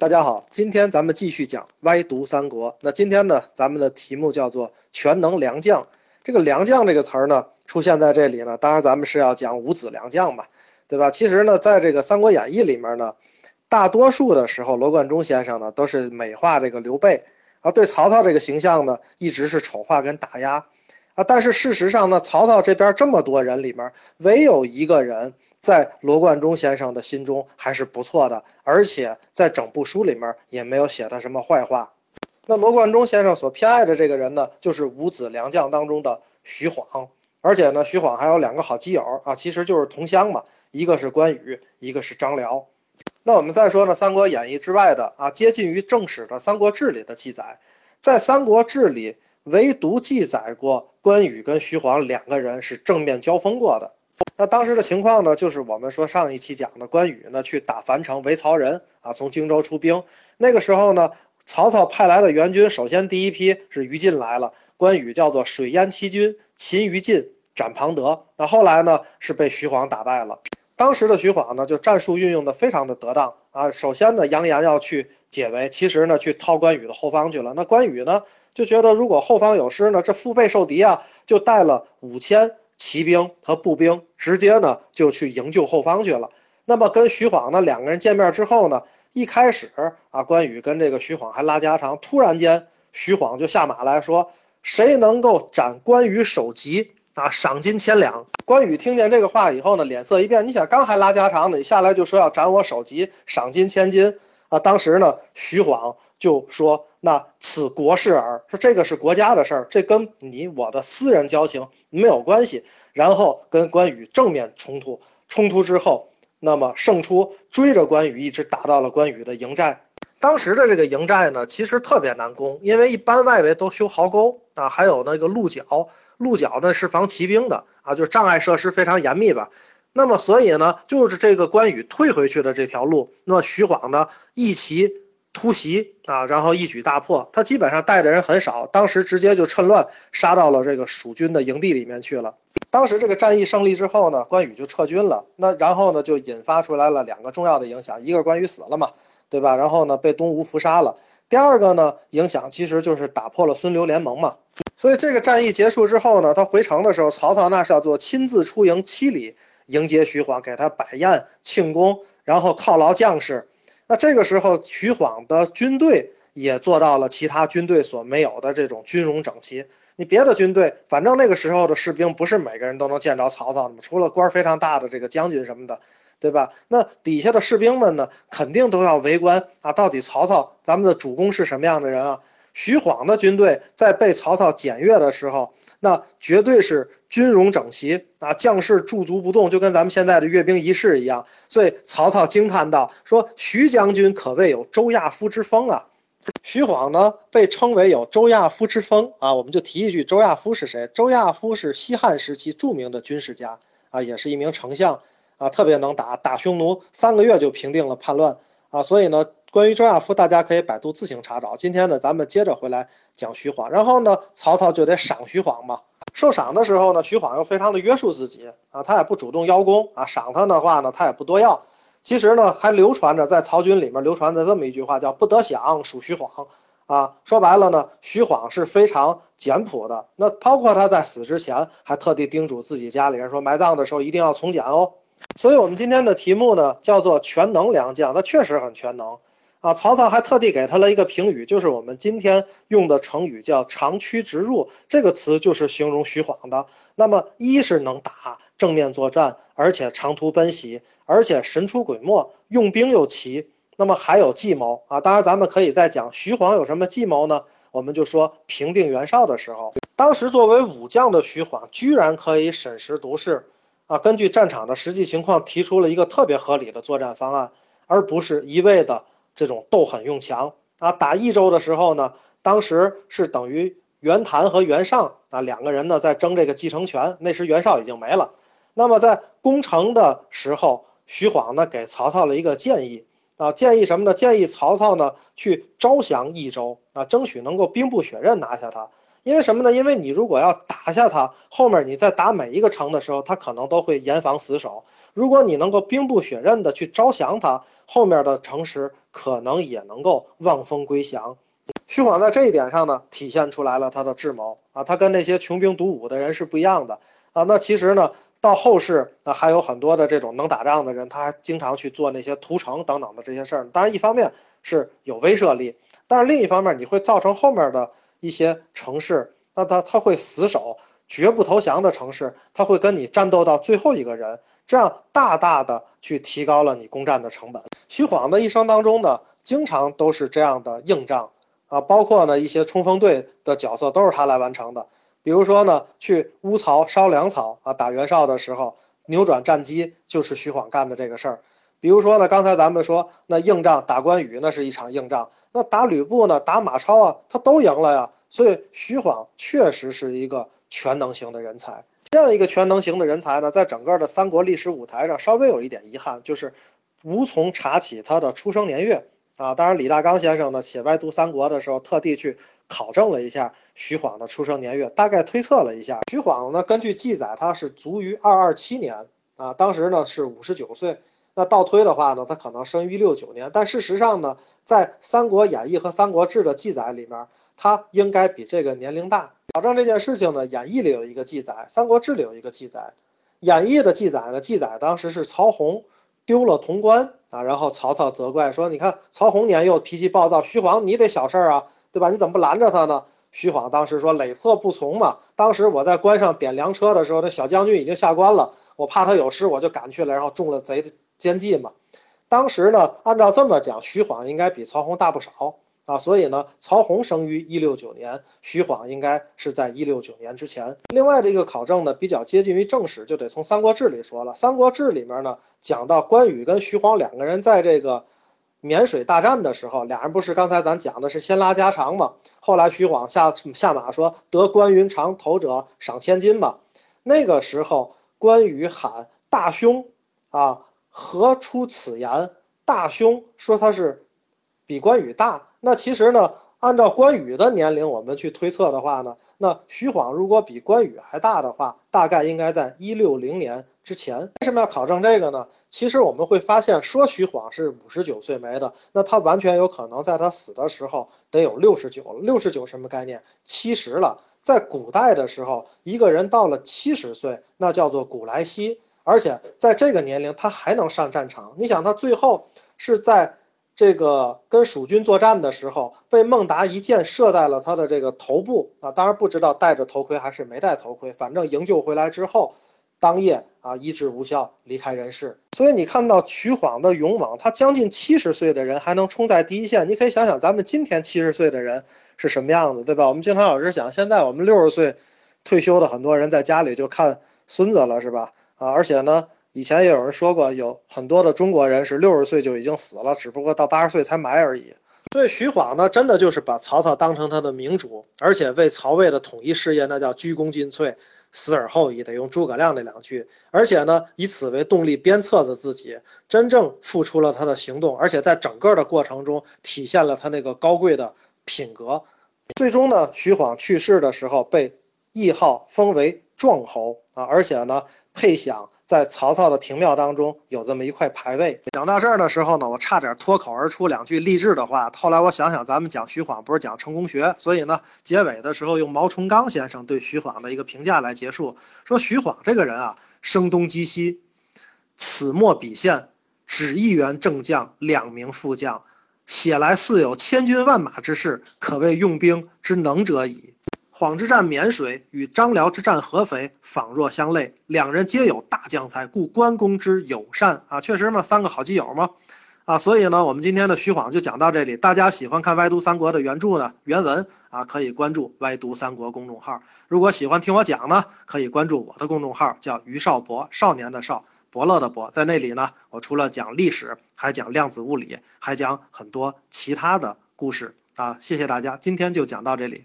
大家好，今天咱们继续讲歪读三国。那今天呢，咱们的题目叫做“全能良将”。这个“良将”这个词儿呢，出现在这里呢，当然咱们是要讲五子良将嘛，对吧？其实呢，在这个《三国演义》里面呢，大多数的时候，罗贯中先生呢都是美化这个刘备，而，对曹操这个形象呢，一直是丑化跟打压。啊，但是事实上呢，曹操这边这么多人里面，唯有一个人在罗贯中先生的心中还是不错的，而且在整部书里面也没有写他什么坏话。那罗贯中先生所偏爱的这个人呢，就是五子良将当中的徐晃，而且呢，徐晃还有两个好基友啊，其实就是同乡嘛，一个是关羽，一个是张辽。那我们再说呢，《三国演义》之外的啊，接近于正史的《三国志》里的记载，在《三国志》里。唯独记载过关羽跟徐晃两个人是正面交锋过的。那当时的情况呢，就是我们说上一期讲的关羽呢去打樊城围曹仁啊，从荆州出兵。那个时候呢，曹操派来的援军，首先第一批是于禁来了，关羽叫做水淹七军，擒于禁，斩庞德。那后来呢，是被徐晃打败了。当时的徐晃呢，就战术运用的非常的得当啊。首先呢，扬言要去解围，其实呢，去掏关羽的后方去了。那关羽呢？就觉得如果后方有失呢，这腹背受敌啊，就带了五千骑兵和步兵，直接呢就去营救后方去了。那么跟徐晃呢两个人见面之后呢，一开始啊，关羽跟这个徐晃还拉家常，突然间徐晃就下马来说，谁能够斩关羽首级啊，赏金千两。关羽听见这个话以后呢，脸色一变，你想刚还拉家常呢，你下来就说要斩我首级，赏金千金啊。当时呢，徐晃。就说那此国事耳，说这个是国家的事儿，这跟你我的私人交情没有关系。然后跟关羽正面冲突，冲突之后，那么胜出，追着关羽一直打到了关羽的营寨。当时的这个营寨呢，其实特别难攻，因为一般外围都修壕沟啊，还有那个鹿角，鹿角呢是防骑兵的啊，就是障碍设施非常严密吧。那么所以呢，就是这个关羽退回去的这条路，那么徐晃呢一骑。突袭啊，然后一举大破。他基本上带的人很少，当时直接就趁乱杀到了这个蜀军的营地里面去了。当时这个战役胜利之后呢，关羽就撤军了。那然后呢，就引发出来了两个重要的影响：一个关羽死了嘛，对吧？然后呢，被东吴伏杀了。第二个呢，影响其实就是打破了孙刘联盟嘛。所以这个战役结束之后呢，他回城的时候，曹操那是要做亲自出营七里迎接徐晃，给他摆宴庆功，然后犒劳将士。那这个时候，徐晃的军队也做到了其他军队所没有的这种军容整齐。你别的军队，反正那个时候的士兵不是每个人都能见着曹操的嘛，除了官非常大的这个将军什么的，对吧？那底下的士兵们呢，肯定都要围观啊，到底曹操咱们的主公是什么样的人啊？徐晃的军队在被曹操检阅的时候。那绝对是军容整齐啊，将士驻足不动，就跟咱们现在的阅兵仪式一样。所以曹操惊叹道：“说徐将军可谓有周亚夫之风啊！”徐晃呢，被称为有周亚夫之风啊。我们就提一句，周亚夫是谁？周亚夫是西汉时期著名的军事家啊，也是一名丞相啊，特别能打，打匈奴三个月就平定了叛乱啊。所以呢。关于周亚夫，大家可以百度自行查找。今天呢，咱们接着回来讲徐晃。然后呢，曹操就得赏徐晃嘛。受赏的时候呢，徐晃又非常的约束自己啊，他也不主动邀功啊。赏他的话呢，他也不多要。其实呢，还流传着在曹军里面流传着这么一句话，叫“不得享，属徐晃”。啊，说白了呢，徐晃是非常简朴的。那包括他在死之前，还特地叮嘱自己家里人说，埋葬的时候一定要从简哦。所以，我们今天的题目呢，叫做“全能良将”，他确实很全能。啊，曹操还特地给他了一个评语，就是我们今天用的成语叫“长驱直入”，这个词就是形容徐晃的。那么，一是能打正面作战，而且长途奔袭，而且神出鬼没，用兵又奇。那么还有计谋啊！当然，咱们可以再讲徐晃有什么计谋呢？我们就说平定袁绍的时候，当时作为武将的徐晃，居然可以审时度势，啊，根据战场的实际情况提出了一个特别合理的作战方案，而不是一味的。这种斗狠用强啊，打益州的时候呢，当时是等于袁谭和袁尚啊两个人呢在争这个继承权。那时袁绍已经没了。那么在攻城的时候，徐晃呢给曹操了一个建议啊，建议什么呢？建议曹操呢去招降益州啊，争取能够兵不血刃拿下他。因为什么呢？因为你如果要打下他，后面你在打每一个城的时候，他可能都会严防死守。如果你能够兵不血刃的去招降他，后面的城池可能也能够望风归降。徐晃在这一点上呢，体现出来了他的智谋啊，他跟那些穷兵黩武的人是不一样的啊。那其实呢，到后世啊，还有很多的这种能打仗的人，他还经常去做那些屠城等等的这些事儿。当然，一方面是有威慑力，但是另一方面，你会造成后面的一些城市，那他他会死守。绝不投降的城市，他会跟你战斗到最后一个人，这样大大的去提高了你攻占的成本。徐晃的一生当中呢，经常都是这样的硬仗啊，包括呢一些冲锋队的角色都是他来完成的。比如说呢，去乌巢烧粮草啊，打袁绍的时候扭转战机就是徐晃干的这个事儿。比如说呢，刚才咱们说那硬仗打关羽那是一场硬仗，那打吕布呢，打马超啊，他都赢了呀。所以徐晃确实是一个。全能型的人才，这样一个全能型的人才呢，在整个的三国历史舞台上稍微有一点遗憾，就是无从查起他的出生年月啊。当然，李大刚先生呢写《歪读三国》的时候，特地去考证了一下徐晃的出生年月，大概推测了一下，徐晃呢根据记载他是卒于二二七年啊，当时呢是五十九岁。那倒推的话呢，他可能生于六九年，但事实上呢，在《三国演义》和《三国志》的记载里面，他应该比这个年龄大。考证这件事情呢，《演义》里有一个记载，《三国志》里有一个记载。《演义》的记载呢，记载当时是曹洪丢了潼关啊，然后曹操责怪说：“你看曹洪年幼，脾气暴躁，徐晃你得小事儿啊，对吧？你怎么不拦着他呢？”徐晃当时说：“累策不从嘛。当时我在关上点粮车的时候，那小将军已经下关了，我怕他有失，我就赶去了，然后中了贼奸计嘛。当时呢，按照这么讲，徐晃应该比曹洪大不少。”啊，所以呢，曹洪生于一六九年，徐晃应该是在一六九年之前。另外，这个考证呢比较接近于正史，就得从《三国志》里说了。《三国志》里面呢讲到关羽跟徐晃两个人在这个沔水大战的时候，俩人不是刚才咱讲的是先拉家常嘛？后来徐晃下下马说得关云长头者赏千金嘛。那个时候关羽喊大兄啊，何出此言？大兄说他是比关羽大。那其实呢，按照关羽的年龄，我们去推测的话呢，那徐晃如果比关羽还大的话，大概应该在一六零年之前。为什么要考证这个呢？其实我们会发现，说徐晃是五十九岁没的，那他完全有可能在他死的时候得有六十九了。六十九什么概念？七十了。在古代的时候，一个人到了七十岁，那叫做古来稀，而且在这个年龄他还能上战场。你想，他最后是在。这个跟蜀军作战的时候，被孟达一箭射在了他的这个头部啊，当然不知道戴着头盔还是没戴头盔，反正营救回来之后，当夜啊医治无效离开人世。所以你看到徐晃的勇猛，他将近七十岁的人还能冲在第一线，你可以想想咱们今天七十岁的人是什么样子，对吧？我们经常老是想，现在我们六十岁退休的很多人在家里就看孙子了，是吧？啊，而且呢。以前也有人说过，有很多的中国人是六十岁就已经死了，只不过到八十岁才埋而已。所以徐晃呢，真的就是把曹操当成他的明主，而且为曹魏的统一事业那叫鞠躬尽瘁，死而后已，得用诸葛亮那两句。而且呢，以此为动力鞭策着自己，真正付出了他的行动，而且在整个的过程中体现了他那个高贵的品格。最终呢，徐晃去世的时候被谥号封为壮侯啊，而且呢，配享。在曹操的庭庙当中有这么一块牌位。讲到这儿的时候呢，我差点脱口而出两句励志的话。后来我想想，咱们讲徐晃不是讲成功学，所以呢，结尾的时候用毛崇刚先生对徐晃的一个评价来结束，说徐晃这个人啊，声东击西，此末彼现，只一员正将，两名副将，写来似有千军万马之势，可谓用兵之能者矣。晃之战沔水，与张辽之战合肥，仿若相类。两人皆有大将才，故关公之友善啊，确实嘛，三个好基友嘛，啊，所以呢，我们今天的徐晃就讲到这里。大家喜欢看《歪读三国》的原著呢，原文啊，可以关注“歪读三国”公众号。如果喜欢听我讲呢，可以关注我的公众号，叫于少博，少年的少，伯乐的伯。在那里呢，我除了讲历史，还讲量子物理，还讲很多其他的故事啊。谢谢大家，今天就讲到这里。